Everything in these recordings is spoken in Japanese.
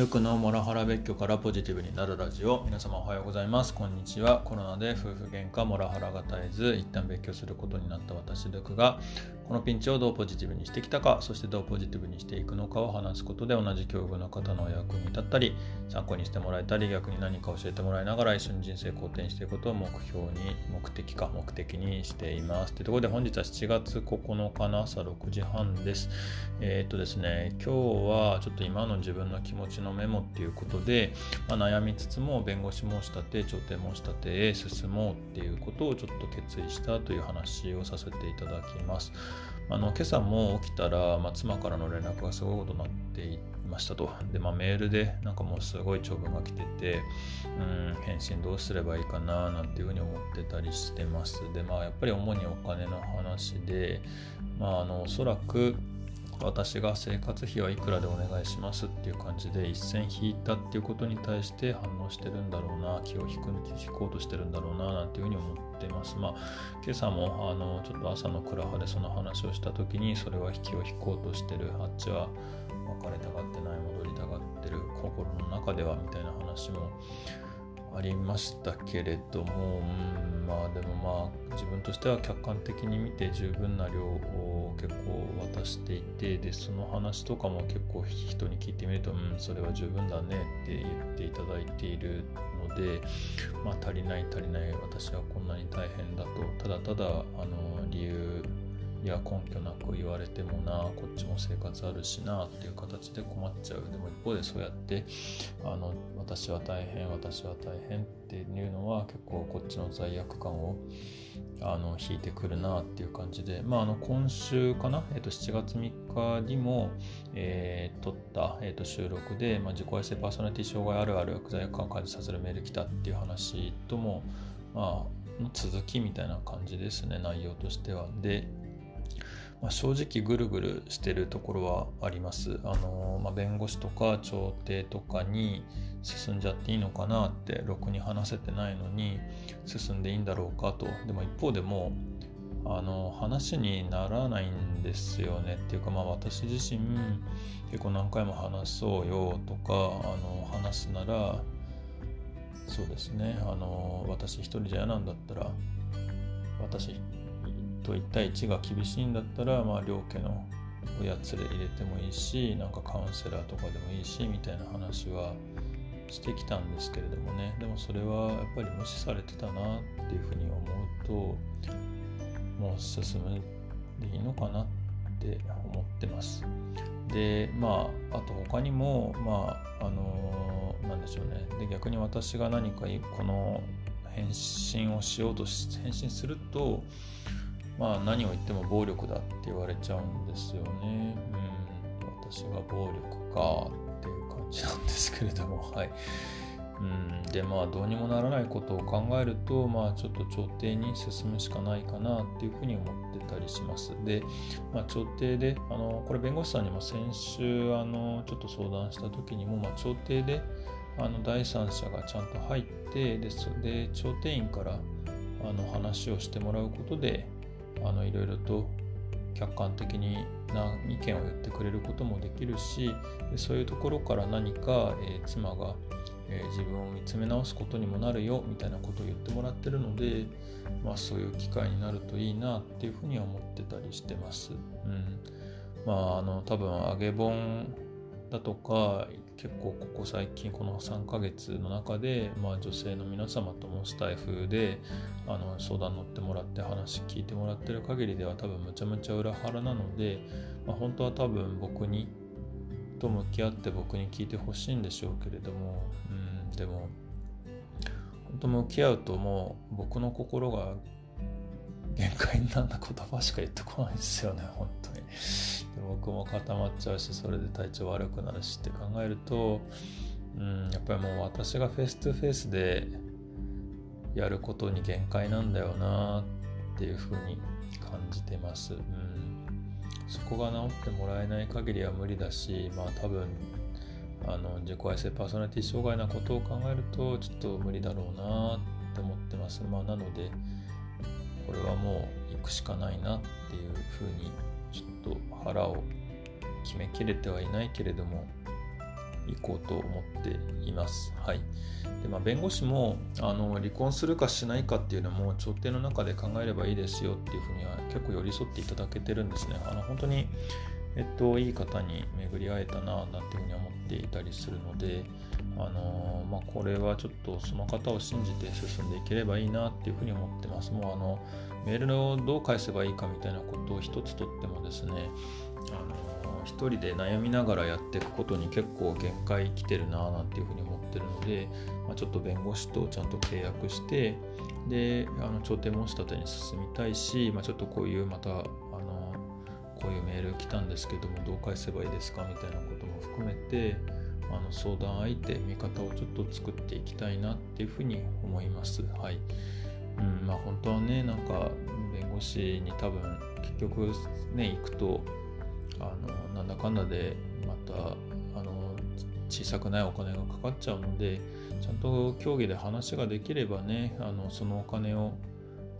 ルクのモラハラ別居からポジティブになるラジオ。皆様おはようございます。こんにちは。コロナで夫婦喧嘩モラハラが絶えず一旦別居することになった私ルクがこのピンチをどうポジティブにしてきたかそしてどうポジティブにしていくのかを話すことで同じ境遇の方の役に立ったり参考にしてもらえたり逆に何か教えてもらいながら一緒に人生好転していくことを目標に目的か目的にしていますというところで本日は7月9日の朝6時半ですえー、っとですね今日はちょっと今の自分の気持ちのメモっていうことで、まあ、悩みつつも弁護士申し立て調停申し立てへ進もうっていうことをちょっと決意したという話をさせていただきます。あの今朝も起きたら、まあ、妻からの連絡がすごいことになっていましたと。で、まあ、メールでなんかもうすごい長文が来てて、うん、返信どうすればいいかななんていうふうに思ってたりしてます。で、まあやっぱり主にお金の話で、まああのおそらく私が生活費はいくらでお願いしますっていう感じで一線引いたっていうことに対して反応してるんだろうな気を引く引こうとしてるんだろうななんていうふうに思ってます。まあ今朝もあのちょっと朝のクラハでその話をした時にそれは引きを引こうとしてる。あっちは別れたがってない戻りたがってる心の中ではみたいな話もありましたけれども、うん、まあでもまあ自分としては客観的に見て十分な量を結構渡していてでその話とかも結構人に聞いてみるとうんそれは十分だねって言っていただいているのでまあ足りない足りない私はこんなに大変だと。ただただあの理由いや根拠なく言われてもなこっちも生活あるしなっていう形で困っちゃう。でも一方でそうやってあの私は大変私は大変っていうのは結構こっちの罪悪感をあの引いてくるなっていう感じで、まあ、あの今週かな、えー、と7月3日にも、えー、撮った、えー、と収録で、まあ、自己愛性パーソナリティ障害あるある罪悪感を感じさせるメール来たっていう話とも、まあ、続きみたいな感じですね内容としては。でまあ、正直ぐるぐるしてるところはあります。あのまあ、弁護士とか調停とかに進んじゃっていいのかなってろくに話せてないのに進んでいいんだろうかと。でも一方でもあの話にならないんですよねっていうかまあ私自身結構何回も話そうよとかあの話すならそうですねあの私一人じゃ嫌なんだったら私と1対1が厳しいんだったら、まあ、両家の親連れ入れてもいいしなんかカウンセラーとかでもいいしみたいな話はしてきたんですけれどもねでもそれはやっぱり無視されてたなっていうふうに思うともう進むでいいのかなって思ってます。でまああと他にもまああのなんでしょうねで逆に私が何かこの返信をしようとし返信するとまあ何を言っても暴力だって言われちゃうんですよね。うん、私が暴力かっていう感じなんですけれども、はい。うん、でまあどうにもならないことを考えるとまあちょっと調停に進むしかないかなっていうふうに思ってたりします。で、まあ、調停であのこれ弁護士さんにも先週あのちょっと相談した時にも、まあ、調停であの第三者がちゃんと入ってでで調停員からあの話をしてもらうことであのいろいろと客観的にな意見を言ってくれることもできるしそういうところから何か、えー、妻が、えー、自分を見つめ直すことにもなるよみたいなことを言ってもらってるので、まあ、そういう機会になるといいなっていうふうには思ってたりしてます。うん、まああの多分揚げ本だとか結構ここ最近この3ヶ月の中で、まあ、女性の皆様ともスタイフであの相談乗ってもらって話聞いてもらってる限りでは多分むちゃむちゃ裏腹なので、まあ、本当は多分僕にと向き合って僕に聞いてほしいんでしょうけれども、うん、でも本当向き合うともう僕の心が限界になった言葉しか言ってこないですよね本当に。僕も固まっちゃうしそれで体調悪くなるしって考えると、うん、やっぱりもう私がフェイス2フェイスでやることに限界なんだよなっていうふうに感じてます、うん、そこが治ってもらえない限りは無理だしまあ多分あの自己愛性パーソナリティ障害なことを考えるとちょっと無理だろうなって思ってます。まあなのでこれはもう行くしかないなっていうふうにちょっと腹を決めきれてはいないけれども行こうと思っています。はい。でまあ、弁護士もあの離婚するかしないかっていうのも調停の中で考えればいいですよっていうふうには結構寄り添っていただけてるんですね。あの本当に、えっと、いい方に巡り会えたななんていうふうに思っていたりするので、あのまあ、これはちょっとその方を信じて進んでいければいいなっていうふうに思ってます。もうあのメールをどう返せばいいかみたいなことを一つとってもですね、あの一人で悩みながらやっていくことに結構限界来てるななんていうふうに思ってるので、まあ、ちょっと弁護士とちゃんと契約してであの調停申し立てに進みたいし、まあ、ちょっとこういうまたこういうメール来たんですけどもどう返せばいいですか？みたいなことも含めてあの相談相手見方をちょっと作っていきたいなっていうふうに思います。はいうんまあ、本当はねなんか弁護士に多分結局ね行くとあのなんだかんだでまたあの小さくないお金がかかっちゃうのでちゃんと協議で話ができればねあのそのお金を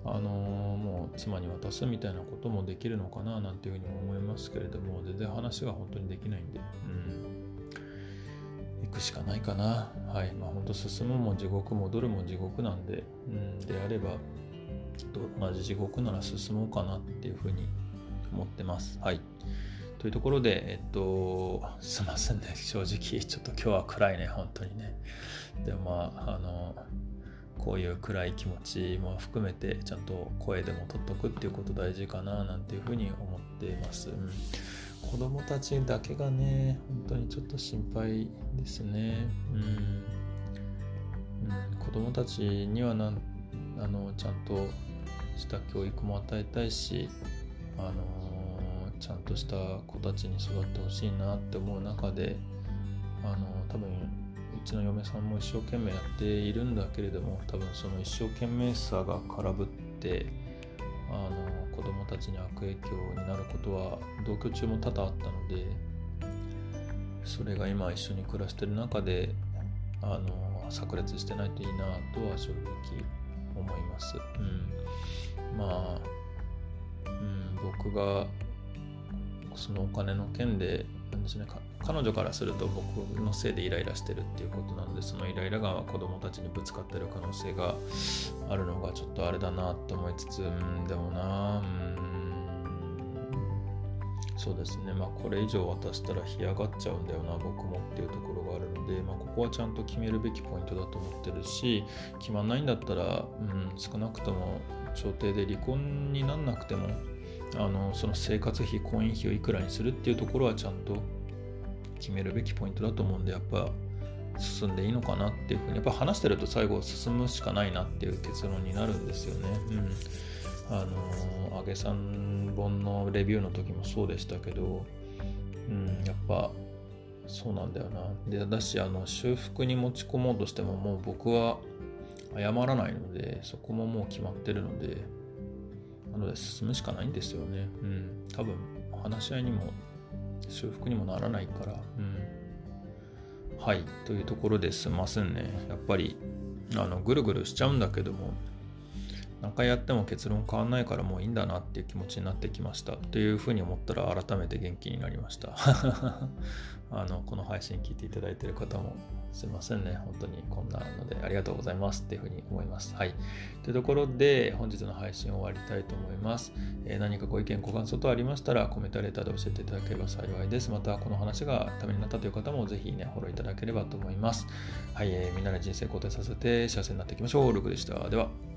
あのもう妻に渡すみたいなこともできるのかななんていうふうに思いますけれども全然話が本当にできないんで、うん、行くしかないかな。はい。まあ本当進むも地獄戻るも地獄なんで、うん、であれば同じ地獄なら進もうかなっていうふうに思ってます。はい。というところで、えっと、すいませんね、正直、ちょっと今日は暗いね、本当にね。でもまあ、あの、こういう暗い気持ちも含めて、ちゃんと声でも取っとくっていうこと大事かな、なんていうふうに思っています。うん、子供たちだけがね、本当にちょっと心配ですね。うん。うん、子供たちにはなんあのちゃんとした教育も与えたいし、あのちゃんとした子たちに育ってほしいなって思う中であの多分うちの嫁さんも一生懸命やっているんだけれども多分その一生懸命さが空振ってあの子供たちに悪影響になることは同居中も多々あったのでそれが今一緒に暮らしてる中であの炸裂してないといいなとは正直思います。うん、まあ、うん、僕がそのお金の件でなんですね。彼女からすると僕のせいでイライラしてるっていうことなのでそのイライラが子供たちにぶつかってる可能性があるのがちょっとあれだなと思いつつうんでもなうん。そうですね。まあこれ以上渡したら干上がっちゃうんだよな僕もっていうところがあるので、まあ、ここはちゃんと決めるべきポイントだと思ってるし決まんないんだったら、うん、少なくとも調停で離婚になんなくてもあのその生活費婚姻費をいくらにするっていうところはちゃんと決めるべきポイントだと思うんでやっぱ進んでいいのかなっていうふうにやっぱ話してると最後進むしかないなっていう結論になるんですよね。うん、あの揚げさん本のレビューの時もそうでしたけど、うん、やっぱそうなんだよな。でだしあの修復に持ち込もうとしてももう僕は謝らないのでそこももう決まってるのでなので進むしかないんですよね。うん。多分、話し合いにも修復にもならないから。うん。はい。というところですいませんね。やっぱり、あの、ぐるぐるしちゃうんだけども、何回やっても結論変わんないからもういいんだなっていう気持ちになってきました。というふうに思ったら改めて元気になりました。あの、この配信聞いていただいている方もすいませんね。本当にこんなのでありがとうございますっていうふうに思います。はい。というところで本日の配信を終わりたいと思います。えー、何かご意見、ご感想等ありましたらコメントレターで教えていただければ幸いです。またこの話がためになったという方もぜひね、フォローいただければと思います。はい。えー、みんなで人生肯定させて幸せになっていきましょう。ルクでした。では。